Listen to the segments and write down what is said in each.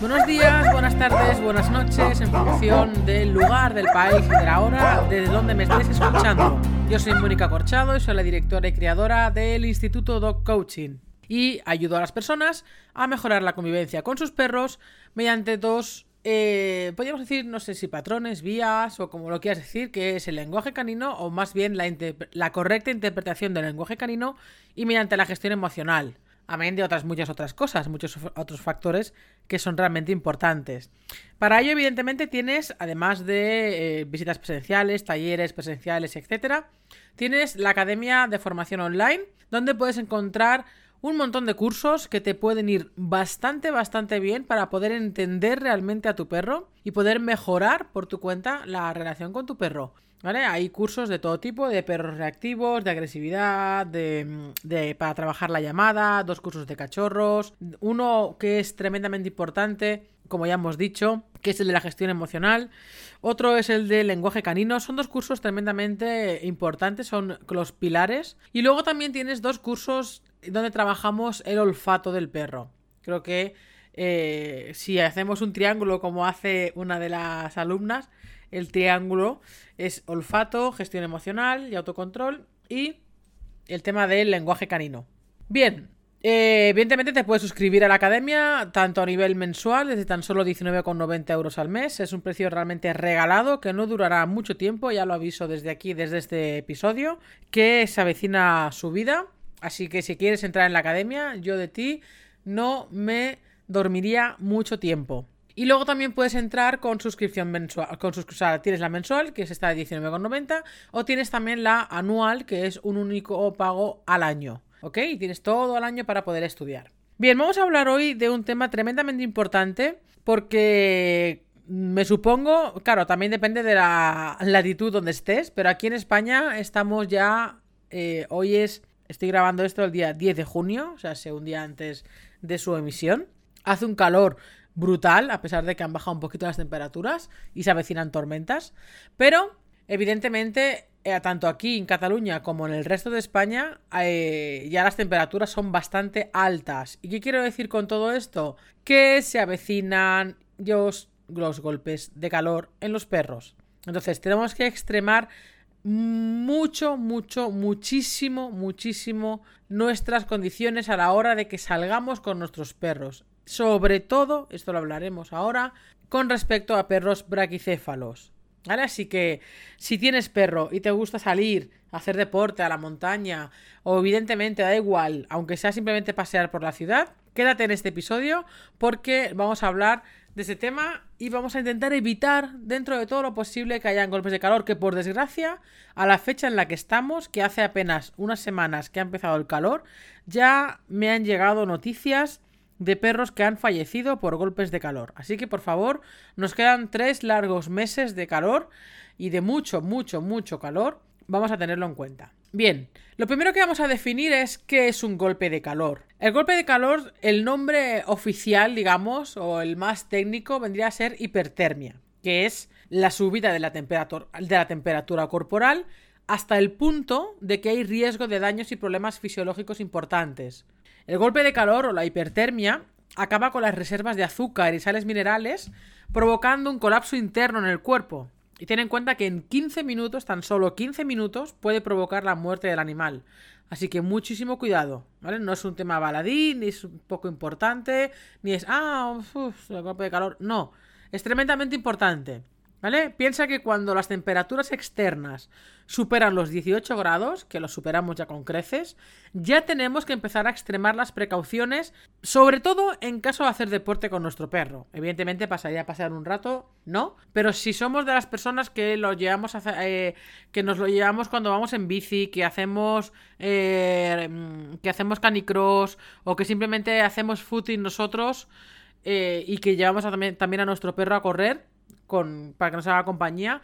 Buenos días, buenas tardes, buenas noches, en función del lugar, del país y de la hora desde donde me estéis escuchando. Yo soy Mónica Corchado y soy la directora y creadora del Instituto Dog Coaching y ayudo a las personas a mejorar la convivencia con sus perros mediante dos, eh, podríamos decir, no sé si patrones, vías o como lo quieras decir, que es el lenguaje canino o más bien la, la correcta interpretación del lenguaje canino y mediante la gestión emocional amén de otras muchas otras cosas, muchos otros factores que son realmente importantes. Para ello, evidentemente, tienes, además de eh, visitas presenciales, talleres presenciales, etcétera, tienes la Academia de Formación Online, donde puedes encontrar un montón de cursos que te pueden ir bastante, bastante bien para poder entender realmente a tu perro y poder mejorar por tu cuenta la relación con tu perro. ¿Vale? Hay cursos de todo tipo, de perros reactivos, de agresividad, de, de, para trabajar la llamada, dos cursos de cachorros, uno que es tremendamente importante, como ya hemos dicho, que es el de la gestión emocional, otro es el de lenguaje canino, son dos cursos tremendamente importantes, son los pilares, y luego también tienes dos cursos donde trabajamos el olfato del perro. Creo que eh, si hacemos un triángulo como hace una de las alumnas, el triángulo es olfato, gestión emocional y autocontrol y el tema del lenguaje canino. Bien, eh, evidentemente te puedes suscribir a la academia tanto a nivel mensual, desde tan solo 19,90 euros al mes. Es un precio realmente regalado que no durará mucho tiempo, ya lo aviso desde aquí, desde este episodio, que se avecina su vida. Así que si quieres entrar en la academia, yo de ti no me dormiría mucho tiempo. Y luego también puedes entrar con suscripción mensual. Con sus, o sea, tienes la mensual, que es esta de 19,90, o tienes también la anual, que es un único pago al año. ¿Ok? Y tienes todo el año para poder estudiar. Bien, vamos a hablar hoy de un tema tremendamente importante, porque me supongo, claro, también depende de la latitud donde estés, pero aquí en España estamos ya, eh, hoy es, estoy grabando esto el día 10 de junio, o sea, un día antes de su emisión. Hace un calor brutal, a pesar de que han bajado un poquito las temperaturas y se avecinan tormentas. Pero, evidentemente, eh, tanto aquí en Cataluña como en el resto de España, eh, ya las temperaturas son bastante altas. ¿Y qué quiero decir con todo esto? Que se avecinan los, los golpes de calor en los perros. Entonces, tenemos que extremar mucho, mucho, muchísimo, muchísimo nuestras condiciones a la hora de que salgamos con nuestros perros sobre todo, esto lo hablaremos ahora, con respecto a perros braquicéfalos. ¿Vale? Así que si tienes perro y te gusta salir, hacer deporte a la montaña, o evidentemente da igual, aunque sea simplemente pasear por la ciudad, quédate en este episodio porque vamos a hablar de ese tema y vamos a intentar evitar dentro de todo lo posible que hayan golpes de calor, que por desgracia, a la fecha en la que estamos, que hace apenas unas semanas que ha empezado el calor, ya me han llegado noticias de perros que han fallecido por golpes de calor. Así que por favor, nos quedan tres largos meses de calor y de mucho, mucho, mucho calor. Vamos a tenerlo en cuenta. Bien, lo primero que vamos a definir es qué es un golpe de calor. El golpe de calor, el nombre oficial, digamos, o el más técnico, vendría a ser hipertermia, que es la subida de la, temperatura, de la temperatura corporal hasta el punto de que hay riesgo de daños y problemas fisiológicos importantes. El golpe de calor o la hipertermia acaba con las reservas de azúcar y sales minerales, provocando un colapso interno en el cuerpo. Y ten en cuenta que en 15 minutos, tan solo 15 minutos, puede provocar la muerte del animal. Así que muchísimo cuidado, ¿vale? No es un tema baladí, ni es un poco importante, ni es, ah, el golpe de calor. No, es tremendamente importante. ¿Vale? Piensa que cuando las temperaturas externas superan los 18 grados, que los superamos ya con creces, ya tenemos que empezar a extremar las precauciones, sobre todo en caso de hacer deporte con nuestro perro. Evidentemente pasaría a pasar un rato, ¿no? Pero si somos de las personas que lo llevamos eh, que nos lo llevamos cuando vamos en bici, que hacemos eh, que hacemos canicross o que simplemente hacemos footing nosotros eh, y que llevamos también a nuestro perro a correr, para que nos haga compañía,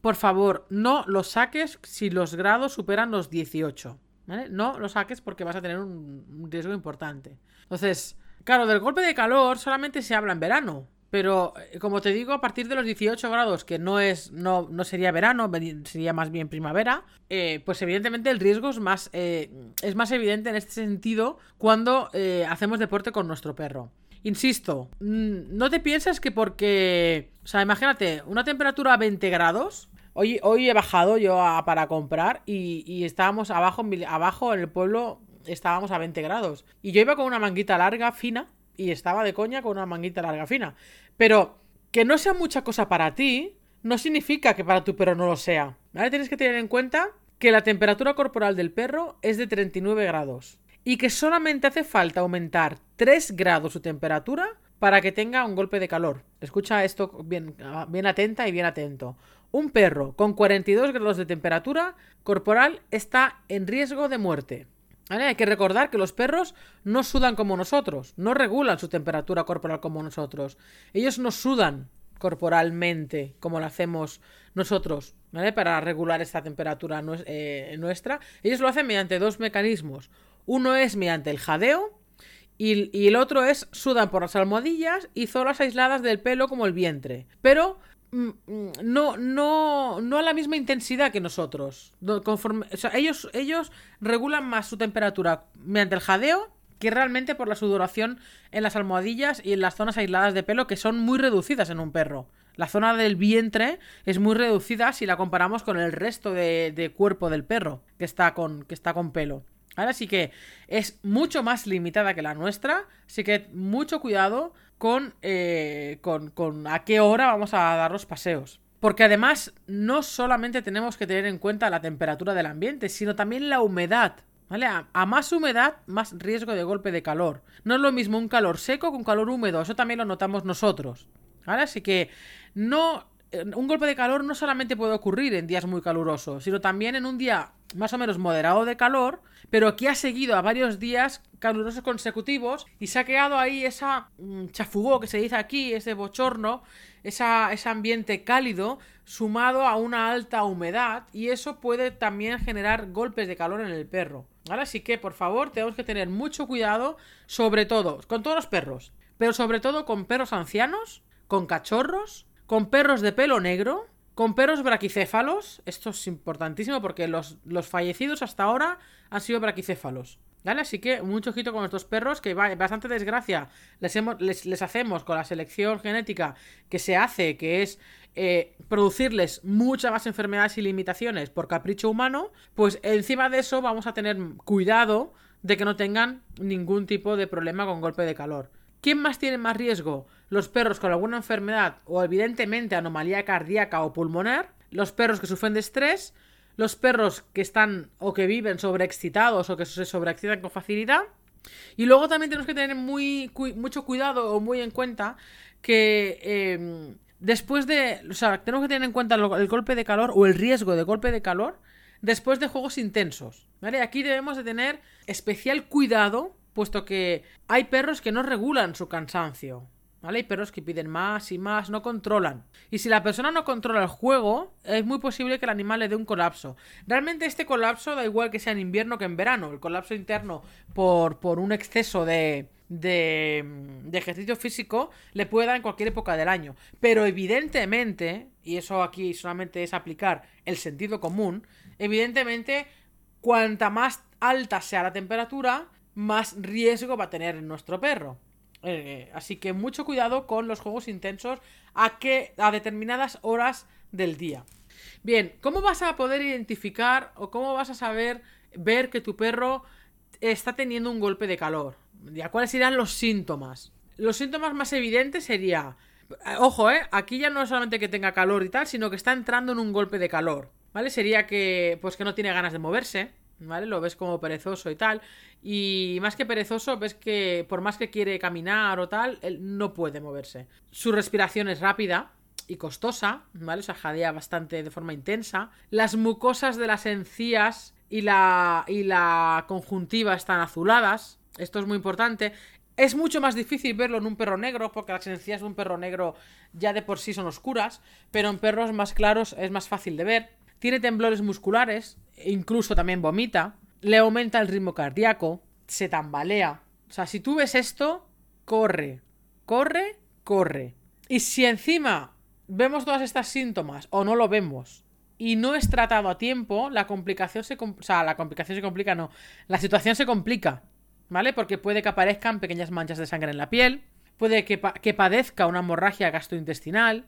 por favor, no lo saques si los grados superan los 18. ¿vale? No lo saques porque vas a tener un, riesgo importante. Entonces, claro, del golpe de calor solamente se habla en verano. Pero, eh, como te digo, a partir de los 18 grados, que no es no, no sería verano, sería más bien primavera, eh, pues evidentemente el riesgo es más, eh, es más evidente en este sentido cuando hacemos deporte con nuestro perro. Insisto, mm, no te piensas que porque... O sea, imagínate, una temperatura a 20 grados. Hoy, hoy he bajado yo para comprar y, estábamos abajo, abajo en el pueblo, estábamos a 20 grados. Y yo iba con una manguita larga, fina, y estaba de coña con una manguita larga, fina. Pero que no sea mucha cosa para ti, no significa que para tu perro no lo sea. ¿Vale? Tienes que tener en cuenta que la temperatura corporal del perro es de 39 grados y que solamente hace falta aumentar 3 grados su temperatura para que tenga un golpe de calor. Escucha esto bien, bien atenta y bien atento. Un perro con 42 grados de temperatura corporal está en riesgo de muerte. Hay que recordar que los perros no sudan como nosotros, no regulan su temperatura corporal como nosotros. Ellos no sudan corporalmente como lo hacemos nosotros, ¿vale? Para regular esta temperatura eh, nuestra. Ellos lo hacen mediante dos mecanismos. Uno es mediante el jadeo y, el otro es sudan por las almohadillas y zonas aisladas del pelo como el vientre. Pero mm, mm, no, no, no a la misma intensidad que nosotros. Ellos, ellos regulan más su temperatura mediante el jadeo que realmente por la sudoración en las almohadillas y en las zonas aisladas de pelo que son muy reducidas en un perro. La zona del vientre es muy reducida si la comparamos con el resto de, cuerpo del perro que está con, que está con pelo. Ahora sí que es mucho más limitada que la nuestra, así que mucho cuidado con, eh, con, con a qué hora vamos a dar los paseos. Porque además no solamente tenemos que tener en cuenta la temperatura del ambiente, sino también la humedad. ¿Vale? A, más humedad, más riesgo de golpe de calor. No es lo mismo un calor seco que un calor húmedo. Eso también lo notamos nosotros. ¿Vale? Así que no. Un golpe de calor no solamente puede ocurrir en días muy calurosos, sino también en un día más o menos moderado de calor, pero que ha seguido a varios días calurosos consecutivos y se ha quedado ahí esa mm, chafugó que se dice aquí, ese bochorno, esa, ese ambiente cálido sumado a una alta humedad y eso puede también generar golpes de calor en el perro. Ahora sí que, por favor, tenemos que tener mucho cuidado, sobre todo con todos los perros, pero sobre todo con perros ancianos, con cachorros, con perros de pelo negro, con perros braquicéfalos. Esto es importantísimo porque los, los fallecidos hasta ahora han sido braquicéfalos. ¿Vale? Así que mucho ojito con estos perros, que va, bastante desgracia les, hacemos con la selección genética que se hace, que es eh, producirles muchas más enfermedades y limitaciones por capricho humano, pues encima de eso vamos a tener cuidado de que no tengan ningún tipo de problema con golpe de calor. ¿Quién más tiene más riesgo? Los perros con alguna enfermedad o evidentemente anomalía cardíaca o pulmonar, los perros que sufren de estrés, los perros que están o que viven sobreexcitados o que se sobreexcitan con facilidad. Y luego también tenemos que tener muy, mucho cuidado o muy en cuenta que em, después de. O sea, tenemos que tener en cuenta el golpe de calor o el riesgo de golpe de calor después de juegos intensos. ¿Vale? Aquí debemos de tener especial cuidado, puesto que hay perros que no regulan su cansancio. ¿Vale? Hay perros que piden más y más, no controlan. Y si la persona no controla el juego, es muy posible que el animal le dé un colapso. Realmente este colapso da igual que sea en invierno que en verano. El colapso interno por, por un exceso de, de, ejercicio físico le puede dar en cualquier época del año. Pero evidentemente, y eso aquí solamente es aplicar el sentido común, evidentemente, cuanta más alta sea la temperatura, más riesgo va a tener nuestro perro. Eh, así que mucho cuidado con los juegos intensos a, que, a determinadas horas del día. Bien, ¿cómo vas a poder identificar o cómo vas a saber ver que tu perro está teniendo un golpe de calor? ¿Cuáles serían los síntomas? Los síntomas más evidentes sería, eh, ojo, eh, aquí ya no es solamente que tenga calor y tal, sino que está entrando en un golpe de calor, ¿vale? Sería que, pues que no tiene ganas de moverse, ¿vale? Lo ves como perezoso y tal. Y más que perezoso, ves que por más que quiere caminar o tal, él no puede moverse. Su respiración es rápida y costosa, ¿vale? O sea, jadea bastante de forma intensa. Las mucosas de las encías y la, y la conjuntiva están azuladas. Esto es muy importante. Es mucho más difícil verlo en un perro negro, porque las encías de un perro negro ya de por sí son oscuras, pero en perros más claros es más fácil de ver. Tiene temblores musculares, incluso también vomita, le aumenta el ritmo cardíaco, se tambalea. O sea, si tú ves esto, corre, corre, corre. Y si encima vemos todas estas síntomas o no lo vemos y no es tratado a tiempo, la complicación se... O sea, la complicación se complica, no. La situación se complica, ¿vale? Porque puede que aparezcan pequeñas manchas de sangre en la piel, puede que, que padezca una hemorragia gastrointestinal,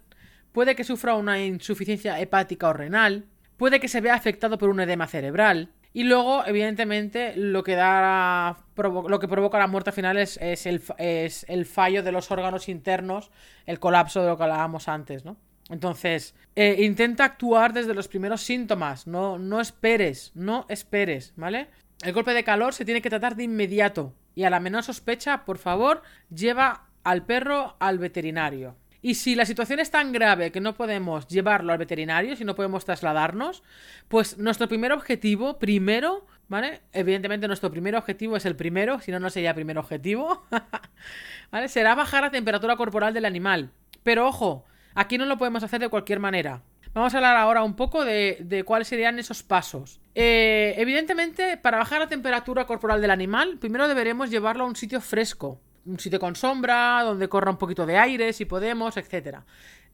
puede que sufra una insuficiencia hepática o renal, puede que se vea afectado por un edema cerebral, y luego, evidentemente, lo que da lo que provoca la muerte final es, el, es, el, fallo de los órganos internos, el colapso de lo que hablábamos antes, ¿no? Entonces, eh, intenta actuar desde los primeros síntomas, no, no esperes, no esperes, ¿vale? El golpe de calor se tiene que tratar de inmediato y a la menor sospecha, por favor, lleva al perro al veterinario. Y si la situación es tan grave que no podemos llevarlo al veterinario, si no podemos trasladarnos, pues nuestro primer objetivo, primero, ¿vale? Evidentemente nuestro primer objetivo es el primero, si no, no sería primer objetivo, ¿vale? Será bajar la temperatura corporal del animal. Pero ojo, aquí no lo podemos hacer de cualquier manera. Vamos a hablar ahora un poco de, cuáles serían esos pasos. Eh, evidentemente, para bajar la temperatura corporal del animal, primero deberemos llevarlo a un sitio fresco, un sitio con sombra, donde corra un poquito de aire, si podemos, etcétera,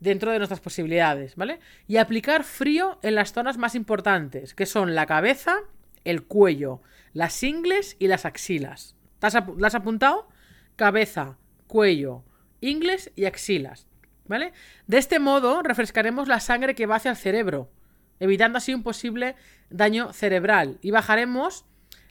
dentro de nuestras posibilidades, ¿vale? Y aplicar frío en las zonas más importantes, que son la cabeza, el cuello, las ingles y las axilas. ¿Las has apuntado? Cabeza, cuello, ingles y axilas, ¿vale? De este modo refrescaremos la sangre que va hacia el cerebro, evitando así un posible daño cerebral y bajaremos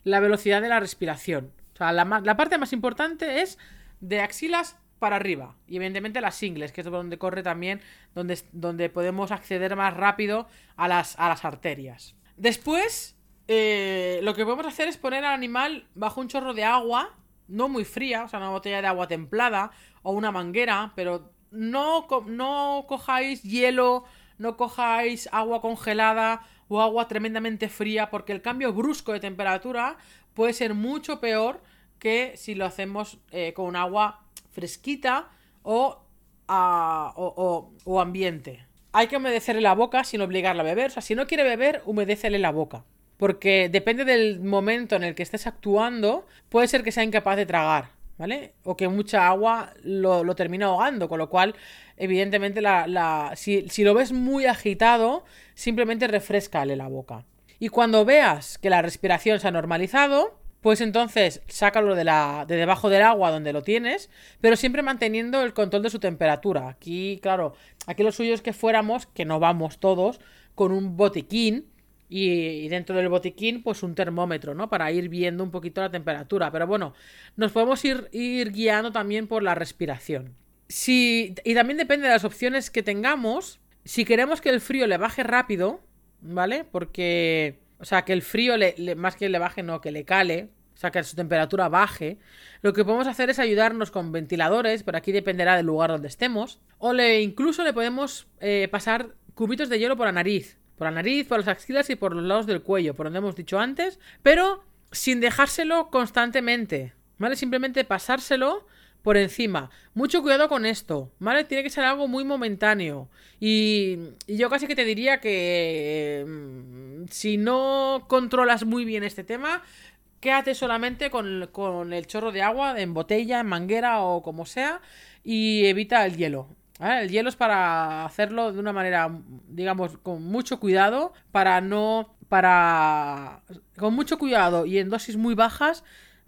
la velocidad de la respiración. O sea, la, parte más importante es de axilas para arriba. Y evidentemente las ingles, que es donde corre también, donde, donde podemos acceder más rápido a las, a las arterias. Después, eh, lo que podemos hacer es poner al animal bajo un chorro de agua, no muy fría, o sea, una botella de agua templada o una manguera, pero no, no cojáis hielo, no cojáis agua congelada o agua tremendamente fría, porque el cambio brusco de temperatura puede ser mucho peor que si lo hacemos eh, con agua fresquita o, o, ambiente. Hay que humedecerle la boca sin obligarla a beber. O sea, si no quiere beber, humedécele la boca. Porque depende del momento en el que estés actuando, puede ser que sea incapaz de tragar, ¿vale? O que mucha agua lo, lo termina ahogando, con lo cual, evidentemente, la, la, si, si, lo ves muy agitado, simplemente refrescale la boca. Y cuando veas que la respiración se ha normalizado, pues entonces sácalo de, la, de debajo del agua donde lo tienes, pero siempre manteniendo el control de su temperatura. Aquí, claro, aquí lo suyo es que fuéramos, que no vamos todos, con un botiquín y, dentro del botiquín, pues un termómetro, ¿no? Para ir viendo un poquito la temperatura. Pero bueno, nos podemos ir, guiando también por la respiración. Si, y también depende de las opciones que tengamos. Si queremos que el frío le baje rápido, ¿vale? Porque, o sea, que el frío, le, más que le baje, no, que le cale, o sea, que su temperatura baje, lo que podemos hacer es ayudarnos con ventiladores, pero aquí dependerá del lugar donde estemos, o le, incluso le podemos eh, pasar cubitos de hielo por la nariz, por la nariz, por las axilas y por los lados del cuello, por donde hemos dicho antes, pero sin dejárselo constantemente, ¿vale? Simplemente pasárselo por encima. Mucho cuidado con esto, ¿vale? Tiene que ser algo muy momentáneo. Y, yo casi que te diría que mm, si no controlas muy bien este tema, quédate solamente con, con, el chorro de agua en botella, en manguera o como sea y evita el hielo. El hielo es para hacerlo de una manera, digamos, con mucho cuidado, para no, para, con mucho cuidado y en dosis muy bajas,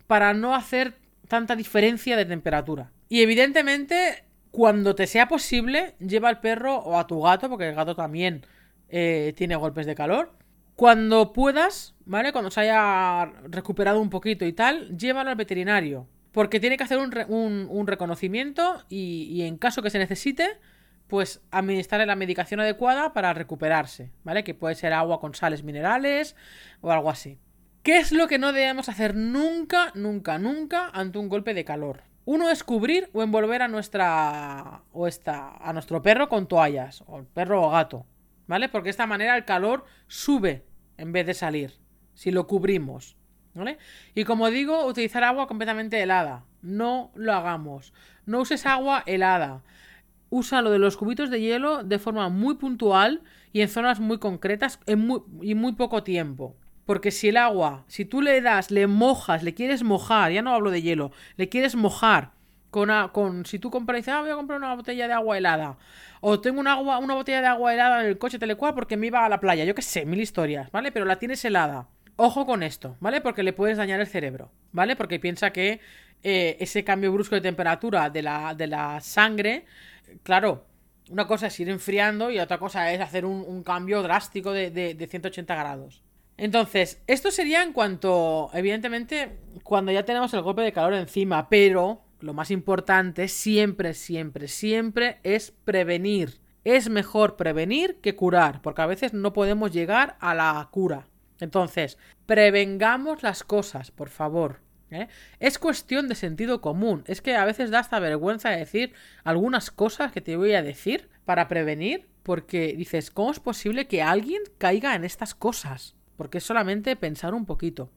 para no hacer tanta diferencia de temperatura. Y evidentemente, cuando te sea posible, lleva al perro o a tu gato, porque el gato también eh, tiene golpes de calor. Cuando puedas, ¿vale? Cuando se haya recuperado un poquito y tal, llévalo al veterinario. Porque tiene que hacer un, reconocimiento y, y, en caso que se necesite, pues administrarle la medicación adecuada para recuperarse, ¿vale? Que puede ser agua con sales minerales o algo así. ¿Qué es lo que no debemos hacer nunca, nunca, nunca ante un golpe de calor? Uno es cubrir o envolver a nuestra o esta, a nuestro perro con toallas, o perro o gato, ¿vale? Porque de esta manera el calor sube en vez de salir, si lo cubrimos, ¿vale? Y como digo, utilizar agua completamente helada. No lo hagamos. No uses agua helada. Usa lo de los cubitos de hielo de forma muy puntual y en zonas muy concretas en y muy poco tiempo. Porque si el agua, si tú le das, le mojas, le quieres mojar, ya no hablo de hielo, le quieres mojar con, con si tú compras y dices, ah, voy a comprar una botella de agua helada. O tengo una, agua, una botella de agua helada en el coche telecual porque me iba a la playa. Yo qué sé, mil historias, ¿vale? Pero la tienes helada. Ojo con esto, ¿vale? Porque le puedes dañar el cerebro, ¿vale? Porque piensa que eh, ese cambio brusco de temperatura de la, de la sangre, claro, una cosa es ir enfriando y otra cosa es hacer un, cambio drástico de, de, 180 grados. Entonces, esto sería en cuanto, evidentemente, cuando ya tenemos el golpe de calor encima, pero lo más importante siempre, siempre, siempre es prevenir. Es mejor prevenir que curar, porque a veces no podemos llegar a la cura. Entonces, prevengamos las cosas, por favor. ¿eh? Es cuestión de sentido común. Es que a veces da hasta vergüenza decir algunas cosas que te voy a decir para prevenir, porque dices, ¿cómo es posible que alguien caiga en estas cosas? Porque es solamente pensar un poquito.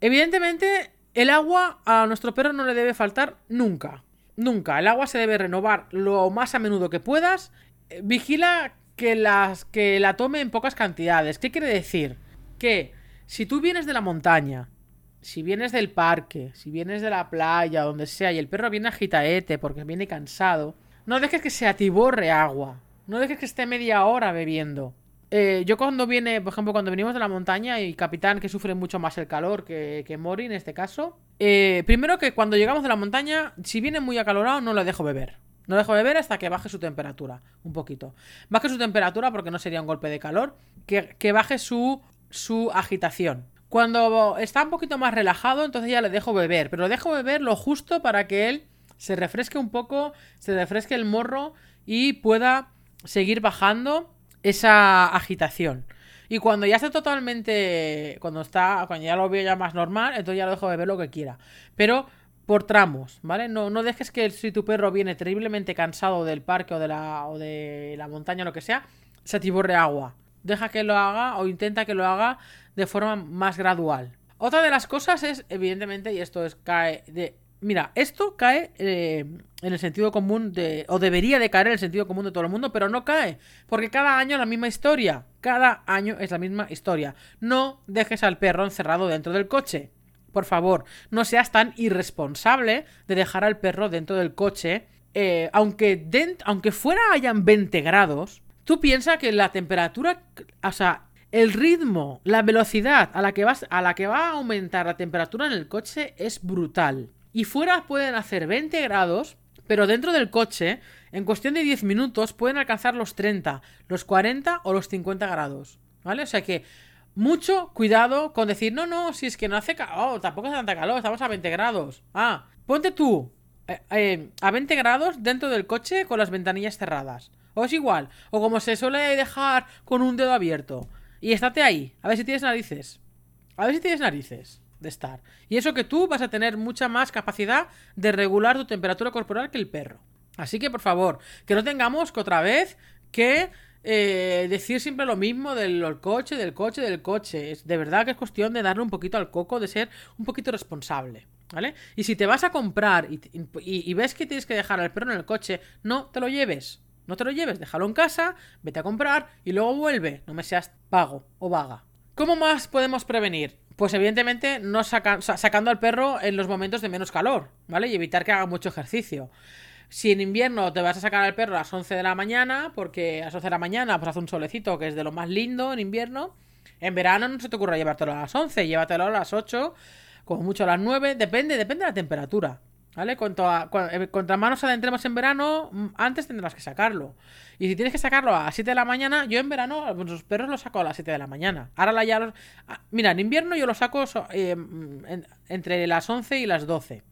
Evidentemente, el agua a nuestro perro no le debe faltar nunca. Nunca. El agua se debe renovar lo más a menudo que puedas. Eh, vigila que, las, que la tome en pocas cantidades. ¿Qué quiere decir? Que si tú vienes de la montaña si vienes del parque, si vienes de la playa, donde sea, y el perro viene agitaete porque viene cansado, no dejes que se atiborre agua. No dejes que esté media hora bebiendo. Eh, yo cuando viene, por ejemplo, cuando venimos de la montaña y Capitán que sufre mucho más el calor que, que Mori en este caso, eh, primero que cuando llegamos de la montaña, si viene muy acalorado, no lo dejo beber. No dejo beber hasta que baje su temperatura, un poquito. Baje su temperatura porque no sería un golpe de calor, que, que baje su, su agitación. Cuando está un poquito más relajado, entonces ya le dejo beber, pero lo dejo beber lo justo para que él se refresque un poco, se refresque el morro y pueda seguir bajando esa agitación. Y cuando ya está totalmente. Cuando está. Cuando ya lo veo ya más normal, entonces ya lo dejo beber lo que quiera. Pero por tramos, ¿vale? No, no dejes que si tu perro viene terriblemente cansado del parque o de la, o de la montaña o lo que sea, se atiborre agua. Deja que lo haga o intenta que lo haga de forma más gradual. Otra de las cosas es, evidentemente, y esto es cae de. Mira, esto cae eh, en el sentido común de. o debería de caer en el sentido común de todo el mundo, pero no cae. Porque cada año es la misma historia. Cada año es la misma historia. No dejes al perro encerrado dentro del coche. Por favor, no seas tan irresponsable de dejar al perro dentro del coche. Eh, aunque, aunque fuera hayan 20 grados, tú piensas que la temperatura. O sea, el ritmo, la velocidad a la, que vas, a la que va a aumentar la temperatura en el coche es brutal. Y fuera pueden hacer 20 grados, pero dentro del coche, en cuestión de 10 minutos, pueden alcanzar los 30, los 40 o los 50 grados. ¿Vale? O sea que mucho cuidado con decir, no, no, si es que no hace calor, tampoco hace tanta calor, estamos a 20 grados. Ah, ponte tú eh, eh, a 20 grados dentro del coche con las ventanillas cerradas. O es igual, o como se suele dejar con un dedo abierto. Y estate ahí, a ver si tienes narices. A ver si tienes narices de estar. Y eso que tú vas a tener mucha más capacidad de regular tu temperatura corporal que el perro. Así que por favor, que no tengamos que otra vez que eh, decir siempre lo mismo del coche, del coche, del coche. Es, de verdad que es cuestión de darle un poquito al coco, de ser un poquito responsable. ¿Vale? Y si te vas a comprar y, ves que tienes que dejar al perro en el coche, no te lo lleves. No te lo lleves, déjalo en casa, vete a comprar y luego vuelve. No me seas vago o vaga. ¿Cómo más podemos prevenir? Pues evidentemente no sacando al perro en los momentos de menos calor, ¿vale? Y evitar que haga mucho ejercicio. Si en invierno te vas a sacar al perro a las 11 de la mañana, porque a las 11 de la mañana pues hace un solecito que es de lo más lindo en invierno, en verano no se te ocurra llevártelo a las 11, llévatelo a las 8, como mucho a las 9, depende, depende de la temperatura. ¿Vale? Cuanto a, eh, contra manos adentremos en verano, mm, antes tendrás que sacarlo. Y si tienes que sacarlo a las 7 de la mañana, yo en verano los perros los saco a las 7 de la mañana. Ahora la ya los... Ah, mira, en invierno yo los saco eh, mm, entre las 11 y las 12.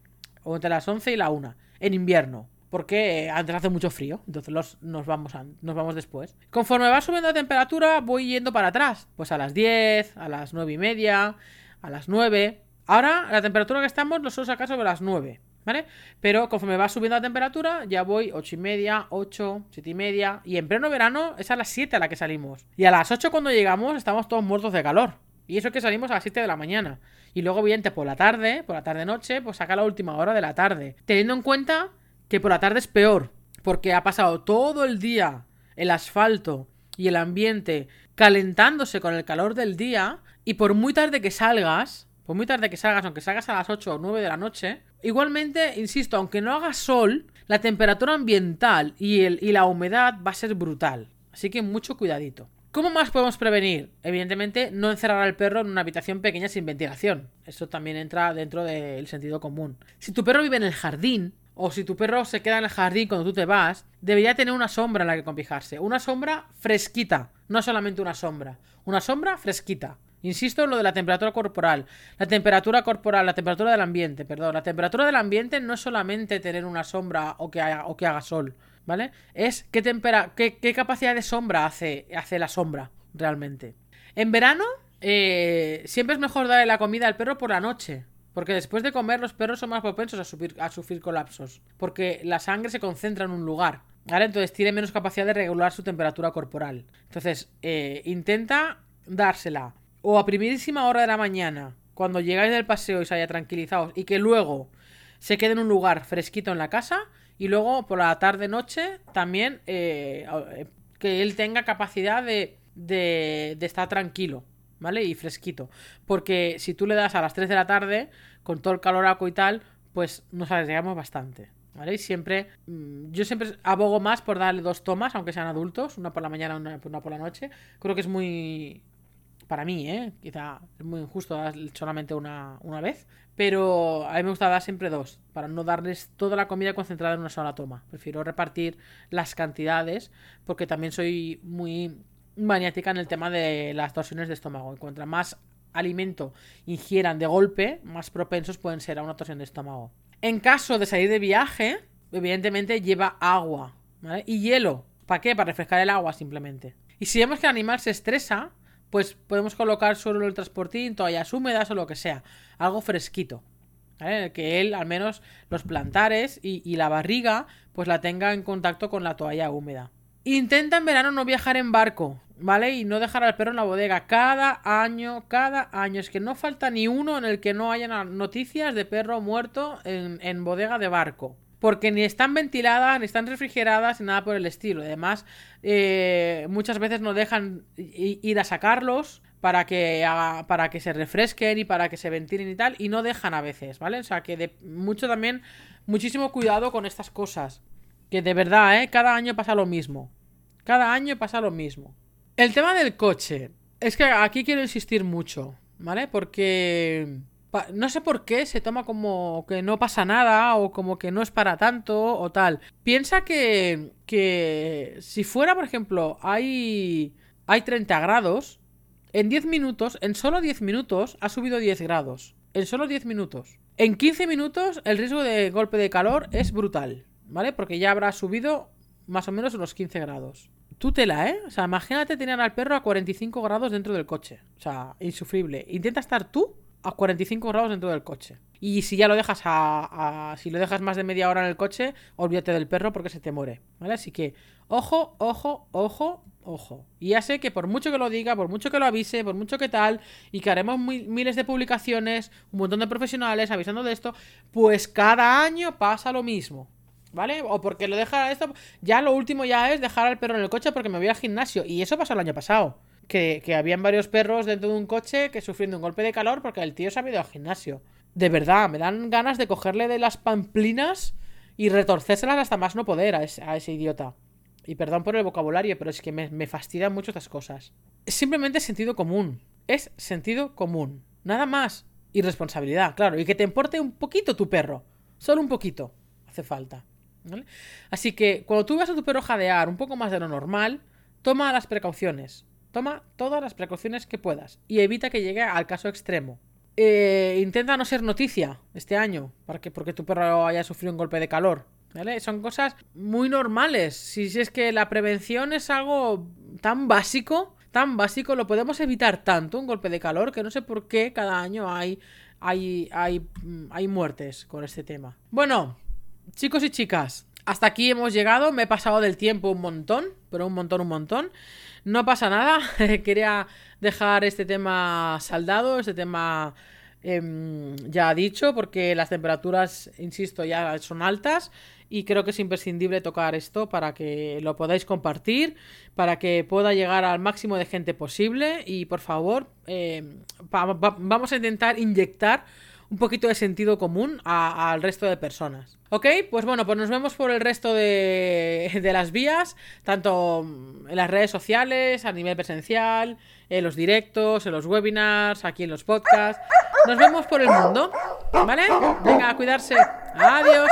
O entre las 11 y la 1. En invierno. Porque antes hace mucho frío. Entonces los, nos, vamos nos vamos después. Conforme va subiendo la temperatura, voy yendo para atrás. Pues a las 10, a las 9 y media, a las 9. Ahora, la temperatura que estamos, los suelo sacar sobre las 9. ¿Vale? Pero conforme va subiendo la temperatura, ya voy 8 y media, 8, 7 y media. Y en pleno verano es a las 7 a la que salimos. Y a las 8 cuando llegamos estamos todos muertos de calor. Y eso que salimos a las 7 de la mañana. Y luego, obviamente, por la tarde, por la tarde-noche, pues saca la última hora de la tarde. Teniendo en cuenta que por la tarde es peor. Porque ha pasado todo el día el asfalto y el ambiente calentándose con el calor del día. Y por muy tarde que salgas, por muy tarde que salgas, aunque salgas a las 8 o 9 de la noche, igualmente, insisto, aunque no haga sol, la temperatura ambiental y, el, y la humedad va a ser brutal. Así que mucho cuidadito. ¿Cómo más podemos prevenir? Evidentemente, no encerrar al perro en una habitación pequeña sin ventilación. Eso también entra dentro del sentido común. Si tu perro vive en el jardín, o si tu perro se queda en el jardín cuando tú te vas, debería tener una sombra en la que compijarse. Una sombra fresquita, no solamente una sombra. Una sombra fresquita. Insisto en lo de la temperatura corporal. La temperatura corporal, la temperatura del ambiente, perdón. La temperatura del ambiente no es solamente tener una sombra o que haga, o que haga sol, ¿vale? Es qué, tempera qué, capacidad de sombra hace, hace la sombra, realmente. En verano, eh, siempre es mejor darle la comida al perro por la noche. Porque después de comer los perros son más propensos a sufrir, a sufrir colapsos. Porque la sangre se concentra en un lugar. ¿Vale? Entonces tiene menos capacidad de regular su temperatura corporal. Entonces, eh, intenta dársela. O a primerísima hora de la mañana, cuando llegáis del paseo y se haya tranquilizados. Y que luego se quede en un lugar fresquito en la casa. Y luego por la tarde-noche también eh, eh, que él tenga capacidad de, de, de estar tranquilo. ¿vale? Y fresquito. Porque si tú le das a las 3 de la tarde, con todo el caloraco y tal, pues nos arriesgamos bastante. ¿Vale? Y siempre, mm, yo siempre abogo más por darle dos tomas, aunque sean adultos, una por la mañana, una, una por la noche. Creo que es muy, para mí, ¿eh? Quizá es muy injusto dar solamente una, una, vez. Pero a mí me gusta dar siempre dos, para no darles toda la comida concentrada en una sola toma. Prefiero repartir las cantidades, porque también soy muy maniática en el tema de las torsiones de estómago. En cuanto más alimento ingieran de golpe, más propensos pueden ser a una torsión de estómago. En caso de salir de viaje, evidentemente lleva agua ¿vale? y hielo. ¿Para qué? Para refrescar el agua simplemente. Y si vemos que el animal se estresa, pues podemos colocar solo el transportín, toallas húmedas o lo que sea. Algo fresquito. Que él, al menos los plantares y, y la barriga, pues la tenga en contacto con la toalla húmeda. Intenta en verano no viajar en barco. ¿vale? Y no dejar al perro en la bodega. Cada año, cada año. Es que no falta ni uno en el que no haya noticias de perro muerto en, bodega de barco. Porque ni están ventiladas, ni están refrigeradas, ni nada por el estilo. Además, eh, muchas veces no dejan ir a sacarlos para que, para que se refresquen y para que se ventilen y tal. Y no dejan a veces, ¿vale? O sea que mucho también, muchísimo cuidado con estas cosas. Que de verdad, ¿eh? Cada año pasa lo mismo. Cada año pasa lo mismo. El tema del coche. Es que aquí quiero insistir mucho, ¿vale? Porque no sé por qué se toma como que no pasa nada o como que no es para tanto o tal. Piensa que, que si fuera, por ejemplo, hay, hay 30 grados, en 10 minutos, en solo 10 minutos, ha subido 10 grados. En solo 10 minutos. En 15 minutos, el riesgo de golpe de calor es brutal, ¿vale? Porque ya habrá subido más o menos unos 15 grados. Tutela, ¿eh? O sea, imagínate tener al perro a 45 grados dentro del coche. O sea, insufrible. Intenta estar tú a 45 grados dentro del coche. Y si ya lo dejas a, Si lo dejas más de media hora en el coche, olvídate del perro porque se te muere. ¿Vale? Así que, ojo, ojo, ojo, ojo. Y ya sé que por mucho que lo diga, por mucho que lo avise, por mucho que tal, y que haremos miles de publicaciones, un montón de profesionales avisando de esto, pues cada año pasa lo mismo. ¿vale? O porque lo deja esto. Ya lo último ya es dejar al perro en el coche porque me voy al gimnasio. Y eso pasó el año pasado. Que, habían varios perros dentro de un coche que sufriendo un golpe de calor porque el tío se ha ido al gimnasio. De verdad, me dan ganas de cogerle de las pamplinas y retorcérselas hasta más no poder a ese, idiota. Y perdón por el vocabulario, pero es que me, me fastidian mucho estas cosas. Es simplemente sentido común. Es sentido común. Nada más. Y responsabilidad, claro. Y que te importe un poquito tu perro. Solo un poquito. Hace falta. Así que cuando tú vas a tu perro jadear un poco más de lo normal, toma las precauciones. Toma todas las precauciones que puedas y evita que llegue al caso extremo. Eh, intenta no ser noticia este año, porque tu perro haya sufrido un golpe de calor. Son cosas muy normales. Si, si es que la prevención es algo tan básico, tan básico, lo podemos evitar tanto, un golpe de calor, que no sé por qué cada año hay, hay, hay, hay muertes con este tema. Bueno, chicos y chicas, hasta aquí hemos llegado. Me he pasado del tiempo un montón, pero un montón, un montón. No pasa nada. Quería dejar este tema saldado, este tema em, ya dicho, porque las temperaturas, insisto, ya son altas y creo que es imprescindible tocar esto para que lo podáis compartir, para que pueda llegar al máximo de gente posible y por favor, em, vamos a intentar inyectar un poquito de sentido común al resto de personas. Ok, pues bueno, pues nos vemos por el resto de, de las vías, tanto en las redes sociales, a nivel presencial, en los directos, en los webinars, aquí en los podcasts. Nos vemos por el mundo, ¿vale? Venga, a cuidarse. Adiós.